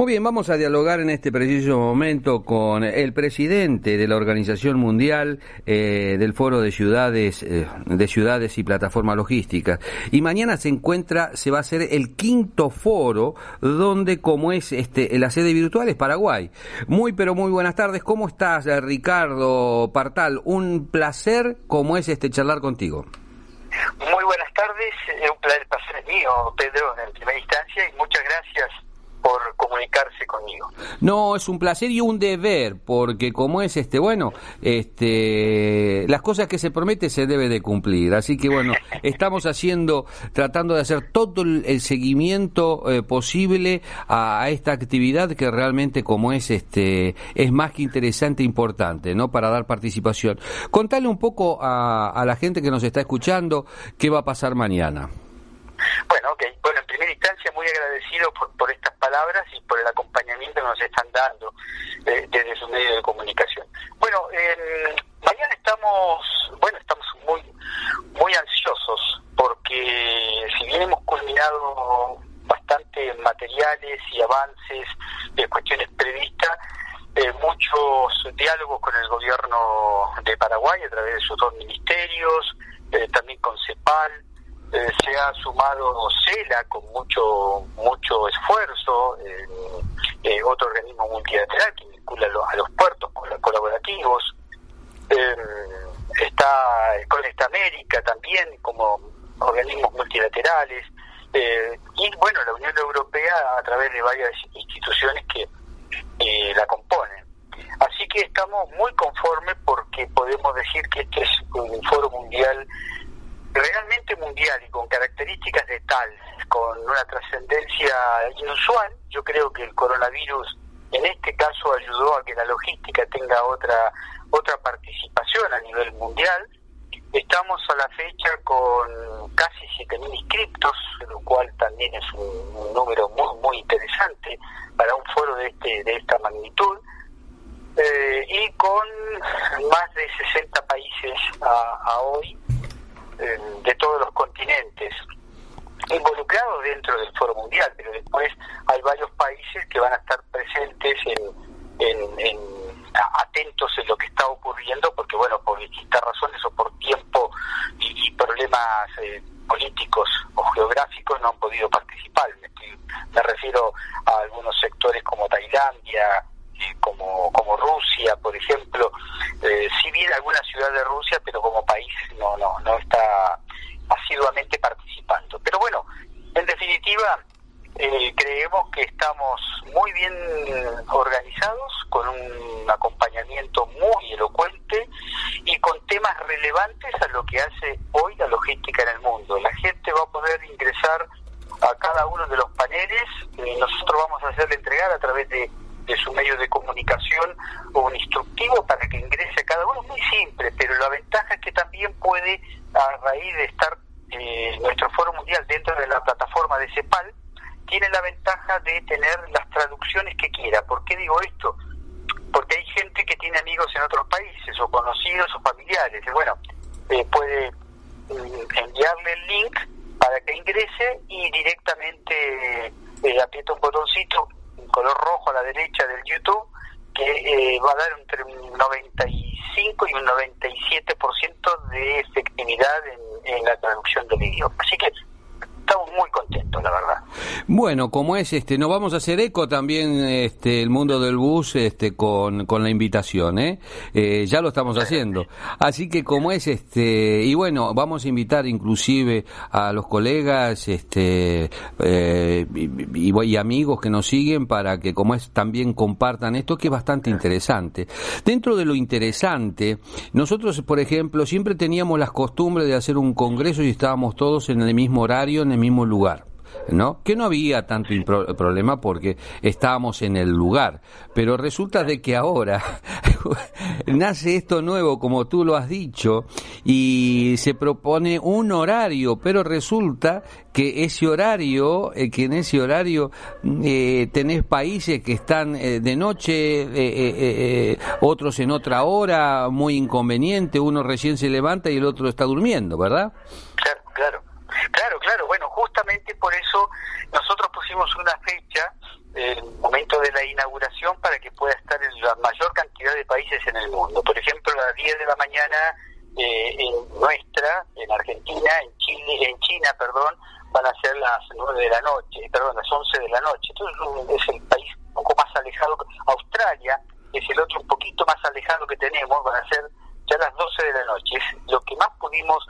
Muy bien, vamos a dialogar en este preciso momento con el presidente de la Organización Mundial eh, del Foro de Ciudades, eh, de Ciudades y Plataformas Logísticas. Y mañana se encuentra, se va a hacer el quinto foro, donde como es este la sede virtual es Paraguay. Muy pero muy buenas tardes. ¿Cómo estás, Ricardo Partal? Un placer como es este charlar contigo. Muy buenas tardes, es un placer mío, Pedro, en primera instancia, y muchas gracias por comunicarse conmigo. No, es un placer y un deber, porque como es este, bueno, este, las cosas que se promete se debe de cumplir. Así que bueno, estamos haciendo, tratando de hacer todo el, seguimiento eh, posible a, esta actividad que realmente como es este, es más que interesante e importante, ¿no? Para dar participación. Contale un poco a, a la gente que nos está escuchando qué va a pasar mañana. Bueno, ok. Bueno, en primera instancia, muy agradecido por, por estas palabras y por el acompañamiento que nos están dando eh, desde su medio de comunicación. Bueno, mañana estamos, bueno, estamos muy, muy ansiosos porque si bien hemos culminado bastante materiales y avances de cuestiones previstas, eh, muchos diálogos con el gobierno de Paraguay a través de sus dos ministerios, eh, también con CEPAL, eh, se ha sumado CELA con mucho mucho esfuerzo, eh, otro organismo multilateral que vincula a los, puertos colaborativos, eh, está Conecta América también como organismos multilaterales, y bueno, la Unión Europea a través de varias instituciones que la componen. Así que estamos muy conformes porque podemos decir que este es un foro mundial realmente mundial y con características de tal, con una trascendencia inusual, yo creo que el coronavirus en este caso ayudó a que la logística tenga otra otra participación a nivel mundial. Estamos a la fecha con casi 7.000 inscriptos, lo cual también es un, número muy muy interesante para un foro de este de esta magnitud. Eh, y con más de 60 países a hoy de todos los continentes involucrados dentro del Foro Mundial, pero después hay varios países que van a estar presentes en, atentos en lo que está ocurriendo, porque bueno, por distintas razones o por tiempo y, problemas eh, políticos o geográficos no han podido participar. Me, refiero a algunos sectores como Tailandia, como, como Rusia, por ejemplo, eh, si bien alguna ciudad de Rusia, pero como país no, no, no está asiduamente participando. Pero bueno, en definitiva, eh, creemos que estamos muy bien organizados, con un acompañamiento muy elocuente y con temas relevantes a lo que hace hoy la logística en el mundo. La gente va a poder ingresar a cada uno de los paneles, y nosotros vamos a hacerle entregar a través de de su medio de comunicación o un instructivo para que ingrese cada uno. Muy simple, pero la ventaja es que también puede, a raíz de estar eh, nuestro foro mundial dentro de la plataforma de CEPAL, tiene la ventaja de tener las traducciones que quiera. ¿Por qué digo esto? Porque hay gente que tiene amigos en otros países, o conocidos o familiares. Y bueno, eh, puede mm, enviarle el link para que ingrese y directamente eh, aprieta un botoncito color rojo a la derecha del YouTube, que eh, va a dar entre un 95 y un 97% de efectividad en, en la traducción del idioma. Así que estamos muy contentos, la verdad. Bueno, como es este, nos vamos a hacer eco también este el mundo del bus este con, con la invitación, ¿eh? ¿eh? ya lo estamos haciendo. Así que como es este y bueno, vamos a invitar inclusive a los colegas este eh, y, y, amigos que nos siguen para que como es también compartan esto que es bastante interesante. Dentro de lo interesante, nosotros por ejemplo siempre teníamos las costumbres de hacer un congreso y estábamos todos en el mismo horario, en el mismo lugar. ¿no? Que no había tanto problema porque estábamos en el lugar, pero resulta de que ahora nace esto nuevo, como tú lo has dicho, y se propone un horario, pero resulta que ese horario, eh, que en ese horario eh, tenés países que están eh, de noche, eh, otros en otra hora, muy inconveniente, uno recién se levanta y el otro está durmiendo, ¿verdad? Claro, claro. Claro, claro, bueno, justamente por eso nosotros pusimos una fecha, el momento inauguración para que pueda estar en la mayor cantidad de países en el mundo. Por ejemplo, a las 10 de la mañana eh, en nuestra, en Argentina, en Chile, en China, perdón, van a ser las 9 de la noche, perdón, las 11 de la noche. Entonces es el país un poco más alejado. Australia es el otro un poquito más alejado que tenemos, van a ser ya las 12 de la noche. Es lo que más pudimos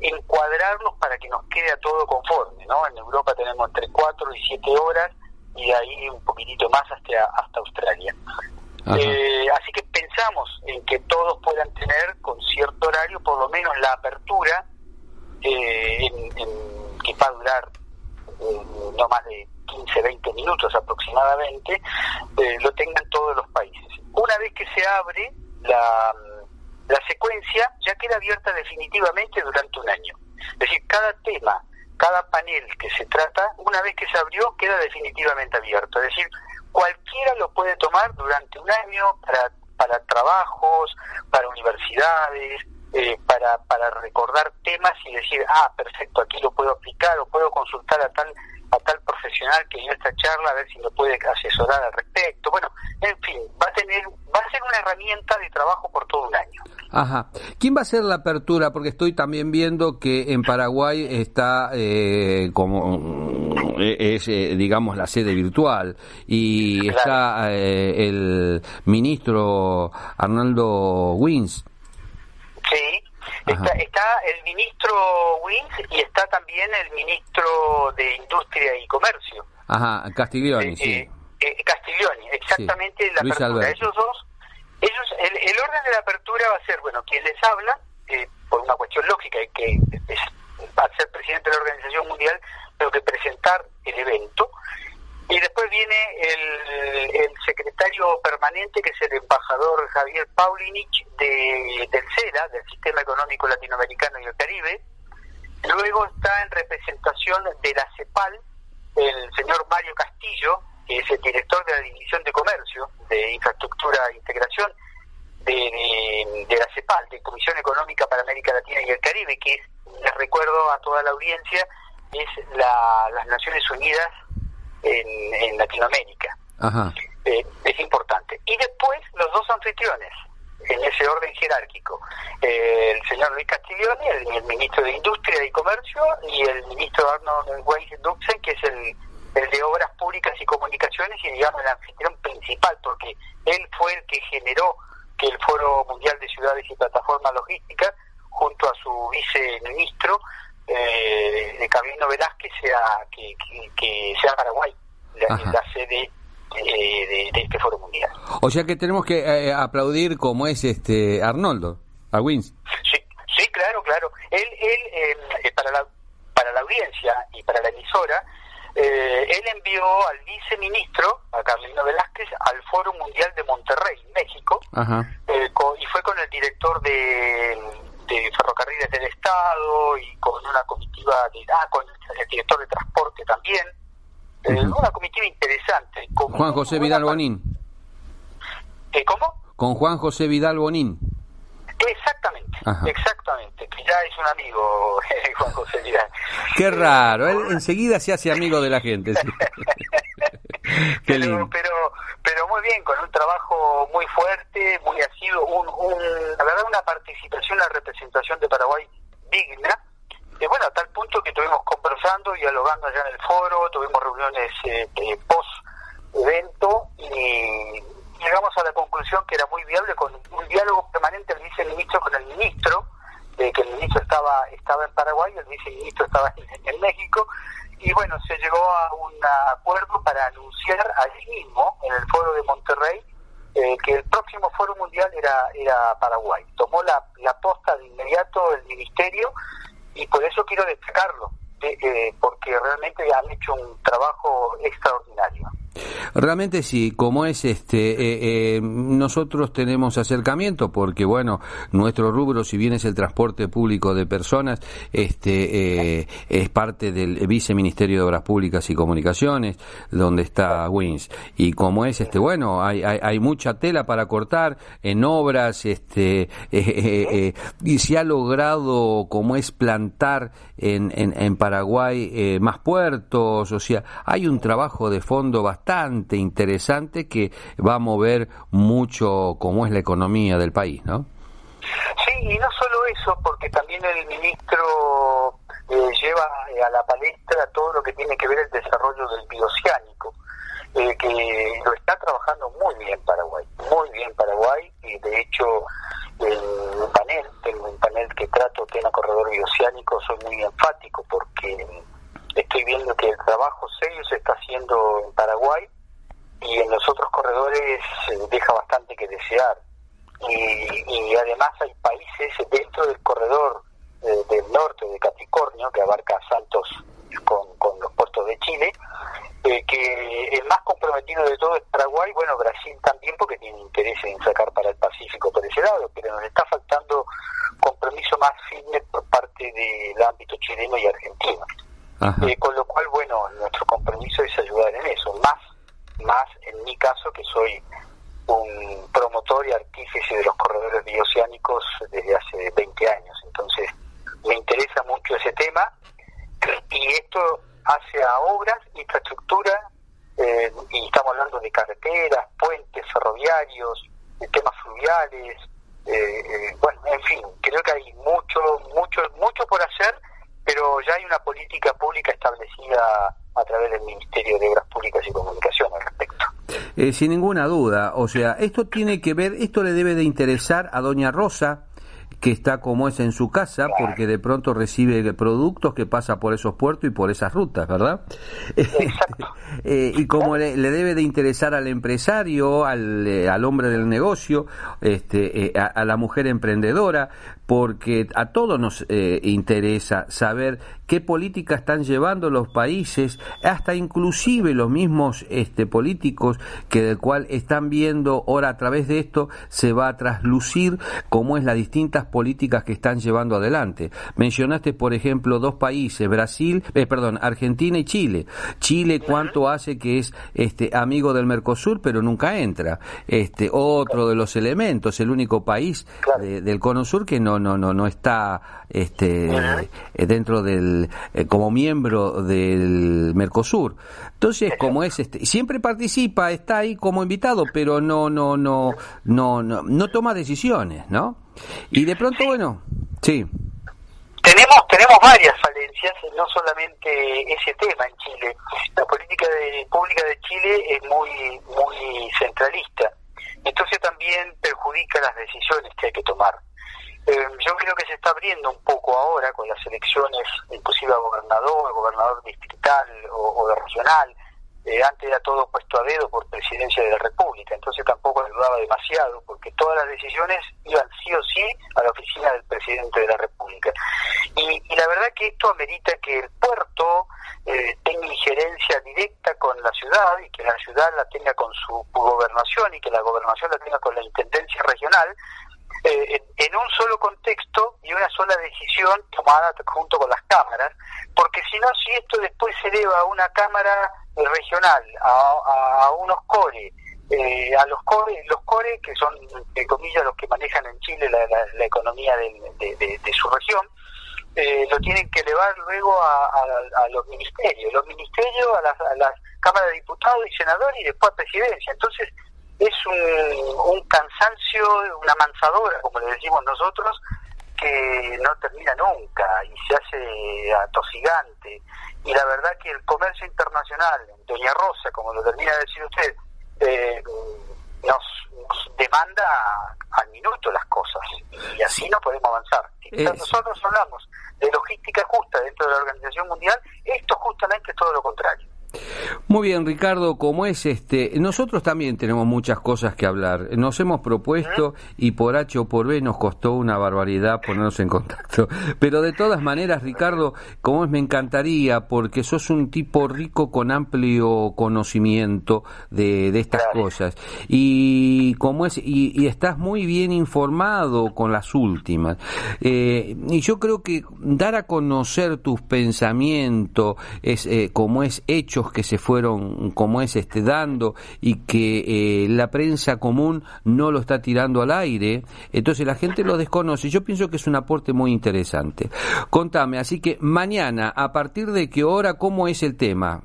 encuadrarnos para que nos quede a todo conforme, ¿no? En Europa tenemos entre 4 y 7 horas y ahí un poquitito más hasta, hasta Australia. Eh, así que pensamos en que todos puedan tener con cierto horario por lo menos la apertura eh, en, que va a durar eh, no más de 15, 20 minutos aproximadamente, lo tengan todos los países. Una vez que se abre la, la secuencia, ya queda abierta definitivamente durante un año. Es decir, cada tema, cada panel que se trata, una vez que se abrió, queda definitivamente abierto. Es decir, cualquiera lo puede tomar durante un año para, para trabajos, para universidades, eh, para, para recordar temas y decir, ah, perfecto, aquí lo puedo aplicar o puedo consultar a tal a tal profesional que dio esta charla a ver si me puede asesorar al respecto. Bueno, en fin, va a tener va a ser una herramienta de trabajo por todo un año. Ajá. ¿Quién va a ser la apertura? Porque estoy también viendo que en Paraguay está eh, como eh, es eh, digamos la sede virtual y está el ministro Arnaldo Wins. Está, está, el ministro Wins y está también el ministro de Industria y Comercio. Ajá, Castiglioni, sí. Castiglioni, exactamente la apertura. Ellos dos ellos, el, orden de la apertura va a ser, bueno, quien les habla, eh, por una cuestión lógica, que es, va a ser presidente de la Organización Mundial, tengo que presentar el evento. Y después viene el, secretario permanente, que es el embajador Javier Paulinich de, del CELA, del Sistema Económico Latinoamericano y el Caribe. Luego está en representación de la CEPAL el señor Mario Castillo, que es el director de la División de Comercio, de Infraestructura e Integración de, de, la CEPAL, de Comisión Económica para América Latina y el Caribe, que es, les recuerdo a toda la audiencia, es la, las Naciones Unidas en, Latinoamérica. Eh, es importante. Y después los dos anfitriones, en ese orden jerárquico, eh, el señor Luis Castiglioni, el, ministro de Industria y Comercio, y el ministro Arnold Weiss Duxen, que es el el de Obras Públicas y Comunicaciones y digamos el anfitrión principal, porque él fue el que generó que el Foro Mundial de Ciudades y Plataformas Logísticas, junto a su viceministro, eh, de Camino Velázquez, sea, que, que, sea Paraguay, la, sede eh, de, este Foro Mundial. O sea que tenemos que eh, aplaudir como es este Arnoldo, a Wins. Sí, sí, claro, claro. Él, él eh, para, la, para la audiencia y para la emisora, eh, él envió al viceministro, a Carlino Velázquez, al Foro Mundial de Monterrey, México, eh, y fue con el director de, Ferrocarriles del Estado y con una comitiva, de, ah, con el director de Transporte también. Eh, una comitiva interesante. Juan José Vidal Bonín. ¿Cómo? Con Juan José Vidal Bonín. Exactamente, exactamente, que ya es un amigo Juan José Vidal. Qué raro, él enseguida se hace amigo de la gente. pero, pero, muy bien, con un trabajo muy fuerte, muy asiduo, un, un, la verdad una participación, la representación de Paraguay digna. Y bueno, a tal punto que estuvimos conversando, dialogando allá en el foro, tuvimos reuniones eh, post evento y llegamos a la conclusión que era muy viable con un diálogo permanente el viceministro con el ministro, de que el ministro estaba estaba en Paraguay el viceministro estaba en, México, y bueno, se llegó a un acuerdo para anunciar allí mismo, en el foro de Monterrey, eh, que el próximo foro mundial era, era Paraguay. Tomó la, la posta de inmediato el ministerio y por eso quiero destacarlo, eh, porque realmente han hecho un trabajo extraordinario. Realmente sí, como es este, eh, eh, nosotros tenemos acercamiento porque bueno, nuestro rubro, si bien es el transporte público de personas, este, eh, es parte del viceministerio de Obras Públicas y Comunicaciones, donde está WINS. Y como es este, bueno, hay, hay, mucha tela para cortar en obras, este, y se ha logrado, como es plantar en, en, en Paraguay más puertos, o sea, hay un trabajo de fondo bastante bastante interesante que va a mover mucho cómo es la economía del país, ¿no? Sí, y no solo eso, porque también el ministro eh, lleva eh, a la palestra todo lo que tiene que ver el desarrollo del bioceánico, eh, que lo está trabajando muy bien Paraguay, muy bien Paraguay, y de hecho el panel, tengo un panel que trato tema corredor bioceánico, soy muy enfático porque estoy viendo que el trabajo serio se está haciendo en Paraguay y en los otros corredores deja bastante que desear. Y, además hay países dentro del corredor eh, del norte de Capricornio, que abarca Santos con, los puertos de Chile, eh, que el más comprometido de todo es Paraguay, bueno, Brasil también porque tiene interés en sacar para el Pacífico por ese lado, pero nos está faltando compromiso más firme por parte del ámbito chileno y argentino. Eh, con lo cual, bueno, nuestro compromiso es ayudar en eso, más, más en mi caso que soy un promotor y artífice de los corredores bioceánicos desde hace 20 años. Entonces, me interesa mucho ese tema y esto hace a obras, infraestructura, eh, y estamos hablando de carreteras, puentes ferroviarios, de temas fluviales, eh, eh, bueno, en fin, creo que hay mucho, mucho, mucho por hacer, pero ya hay una política pública establecida a través del Ministerio de Obras Públicas y Comunicaciones al respecto. Eh, sin ninguna duda, o sea, esto tiene que ver, esto le debe de interesar a doña Rosa, que está como es en su casa, porque de pronto recibe productos que pasa por esos puertos y por esas rutas, ¿verdad? Exacto. Eh, y como le, debe de interesar al empresario, al, eh, al hombre del negocio, este, a, la mujer emprendedora, porque a todos nos interesa saber qué políticas están llevando los países, hasta inclusive los mismos este, políticos que del cual están viendo ahora a través de esto se va a traslucir cómo es las distintas políticas que están llevando adelante. Mencionaste, por ejemplo, dos países, Brasil, eh, perdón, Argentina y Chile. Chile cuánto hace que es este amigo del Mercosur, pero nunca entra. Este otro de los elementos, el único país del Cono Sur que no no no no está este dentro del eh, como miembro del Mercosur. Entonces, como es este, siempre participa, está ahí como invitado, pero no no no no no, no toma decisiones, ¿no? Y de pronto, bueno, sí. Tenemos tenemos varias falencias, no solamente ese tema en Chile. La política de, pública de Chile es muy muy centralista. Entonces también perjudica las decisiones que hay que tomar. Eh, yo creo que se está abriendo un poco ahora con las elecciones, inclusive a gobernador, gobernador distrital o, de regional. Eh, antes era todo puesto a dedo por presidencia de la República, entonces tampoco ayudaba demasiado, porque todas las decisiones iban sí o sí a la oficina del presidente de la República. Y, la verdad que esto amerita que el puerto eh, tenga injerencia directa con la ciudad y que la ciudad la tenga con su gobernación y que la gobernación la tenga con la intendencia regional, eh, en un solo contexto y una sola decisión tomada junto con las cámaras, porque si no, si esto después se eleva a una cámara regional, a, unos core, eh, a los core, los core que son, de comillas, los que manejan en Chile la, economía de, su región, eh, lo tienen que elevar luego a, los ministerios, los ministerios a las, a las cámaras de diputados y senadores y después a presidencia. Entonces, cansancio, una mansadora, como le decimos nosotros, que no termina nunca y se hace atosigante. Y la verdad que el comercio internacional, Doña Rosa, como lo termina de decir usted, eh, nos, demanda al minuto las cosas y así no podemos avanzar. Si nosotros hablamos de logística justa dentro de la Organización Mundial, esto justamente es todo lo contrario. Muy bien, Ricardo, como es este, nosotros también tenemos muchas cosas que hablar. Nos hemos propuesto y por H o por B nos costó una barbaridad ponernos en contacto. Pero de todas maneras, Ricardo, como es, me encantaría porque sos un tipo rico con amplio conocimiento de, de estas cosas y como es y, estás muy bien informado con las últimas. Eh, y yo creo que dar a conocer tus pensamientos es eh, como es que se fueron como es este dando y que eh, la prensa común no lo está tirando al aire, entonces la gente lo desconoce. Yo pienso que es un aporte muy interesante. Contame, así que mañana, a partir de qué hora, cómo es el tema?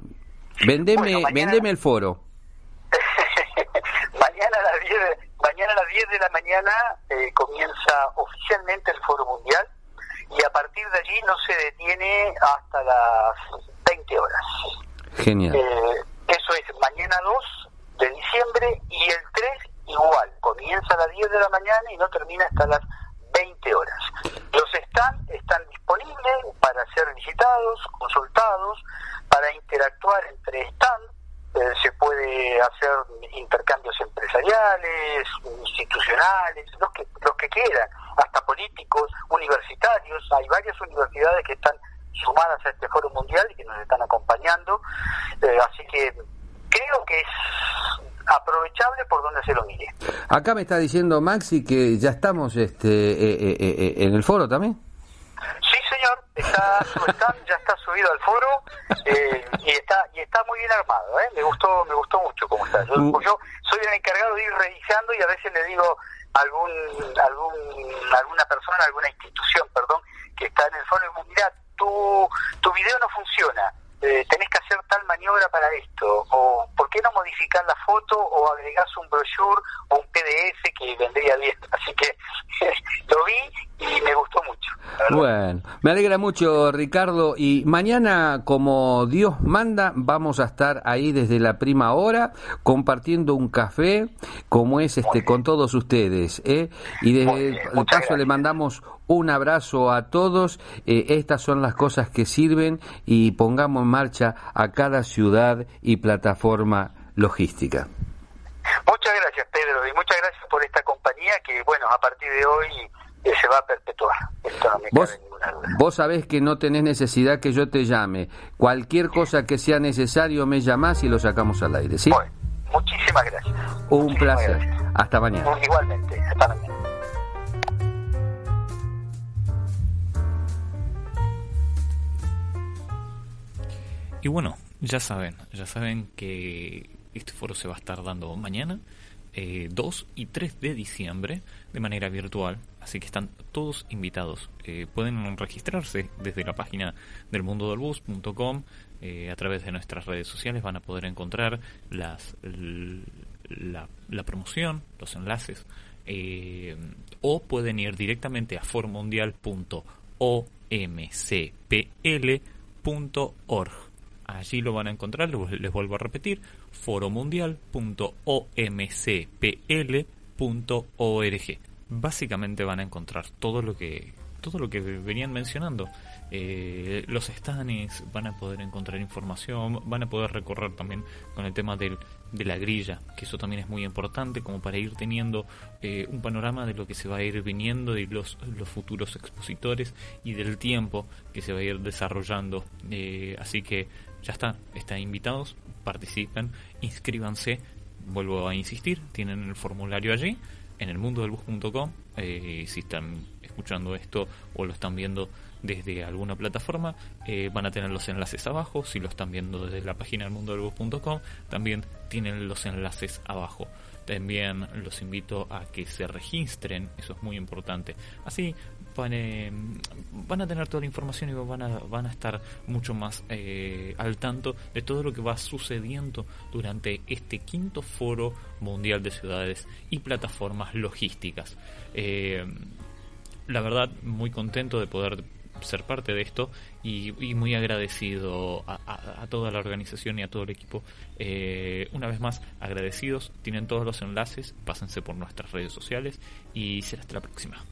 Vendeme, vendeme el foro. mañana a las 10 de, mañana a las 10 de la mañana eh, comienza oficialmente el Foro Mundial y a partir de allí no se detiene hasta las 20 horas. Genial. Eh, eso es mañana 2 de diciembre y el 3 igual, comienza a las 10 de la mañana y no termina hasta las 20 horas. Los stands están disponibles para ser visitados, consultados, para interactuar entre stands. Eh, se puede hacer intercambios empresariales, institucionales, los que, los que quieran, hasta políticos, universitarios. Hay varias universidades que están sumadas a este foro mundial y que nos están acompañando. Eh, así que creo que es aprovechable por donde se lo mire. Acá me está diciendo Maxi que ya estamos este, eh, eh, en el foro también. Sí, señor, está, ya está subido al foro y está y está muy bien armado. Me gustó me gustó mucho cómo está. Yo, uh. yo, soy el encargado de ir revisando y a veces le digo a algún, algún alguna persona, alguna institución, perdón, que está en el foro, mira, tu, tu video no funciona, eh, tenés que hacer tal maniobra para esto, o por qué no modificar la foto o agregás un brochure o un PDF que vendría bien. Así que lo vi y me gustó mucho. Bueno, me alegra mucho Ricardo y mañana como Dios manda vamos a estar ahí desde la prima hora compartiendo un café como es este con todos ustedes ¿eh? y desde el paso le mandamos un abrazo a todos. Eh, estas son las cosas que sirven y pongamos en marcha a cada ciudad y plataforma logística. Muchas gracias, Pedro, y muchas gracias por esta compañía que, bueno, a partir de hoy eh, se va a perpetuar. Esto no me ¿Vos, vos sabés que no tenés necesidad que yo te llame. Cualquier cosa que sea necesario me llamás y lo sacamos al aire, ¿sí? Bueno, muchísimas gracias. Un placer. Hasta mañana. Igualmente, hasta mañana. Y bueno, ya saben, ya saben que este foro se va a estar dando mañana, eh, 2 y 3 de diciembre, de manera virtual. Así que están todos invitados. Eh, pueden registrarse desde la página del mundo del bus.com. Eh, a través de nuestras redes sociales van a poder encontrar las, la, la promoción, los enlaces. Eh, o pueden ir directamente a foromundial.omcpl.org Allí lo van a encontrar, les vuelvo a repetir, foromundial.omcpl.org. Básicamente van a encontrar todo lo que todo lo que venían mencionando. Eh, los stands van a poder encontrar información, van a poder recorrer también con el tema de la grilla, que eso también es muy importante como para ir teniendo eh, un panorama de lo que se va a ir viniendo y los, futuros expositores y del tiempo que se va a ir desarrollando. Eh, así que ya está, están invitados, participen, inscríbanse, vuelvo a insistir, tienen el formulario allí, en el mundo del bus.com, si están escuchando esto o lo están viendo desde alguna plataforma, eh, van a tener los enlaces abajo, si lo están viendo desde la página del mundo también tienen los enlaces abajo. También los invito a que se registren, eso es muy importante. Así van, eh, van a tener toda la información y van a, van a estar mucho más eh, al tanto de todo lo que va sucediendo durante este quinto foro mundial de ciudades y plataformas logísticas. La verdad, muy contento de poder ser parte de esto y, muy agradecido a, toda la organización y a todo el equipo. Eh, una vez más, agradecidos, tienen todos los enlaces, pásense por nuestras redes sociales y será hasta la próxima.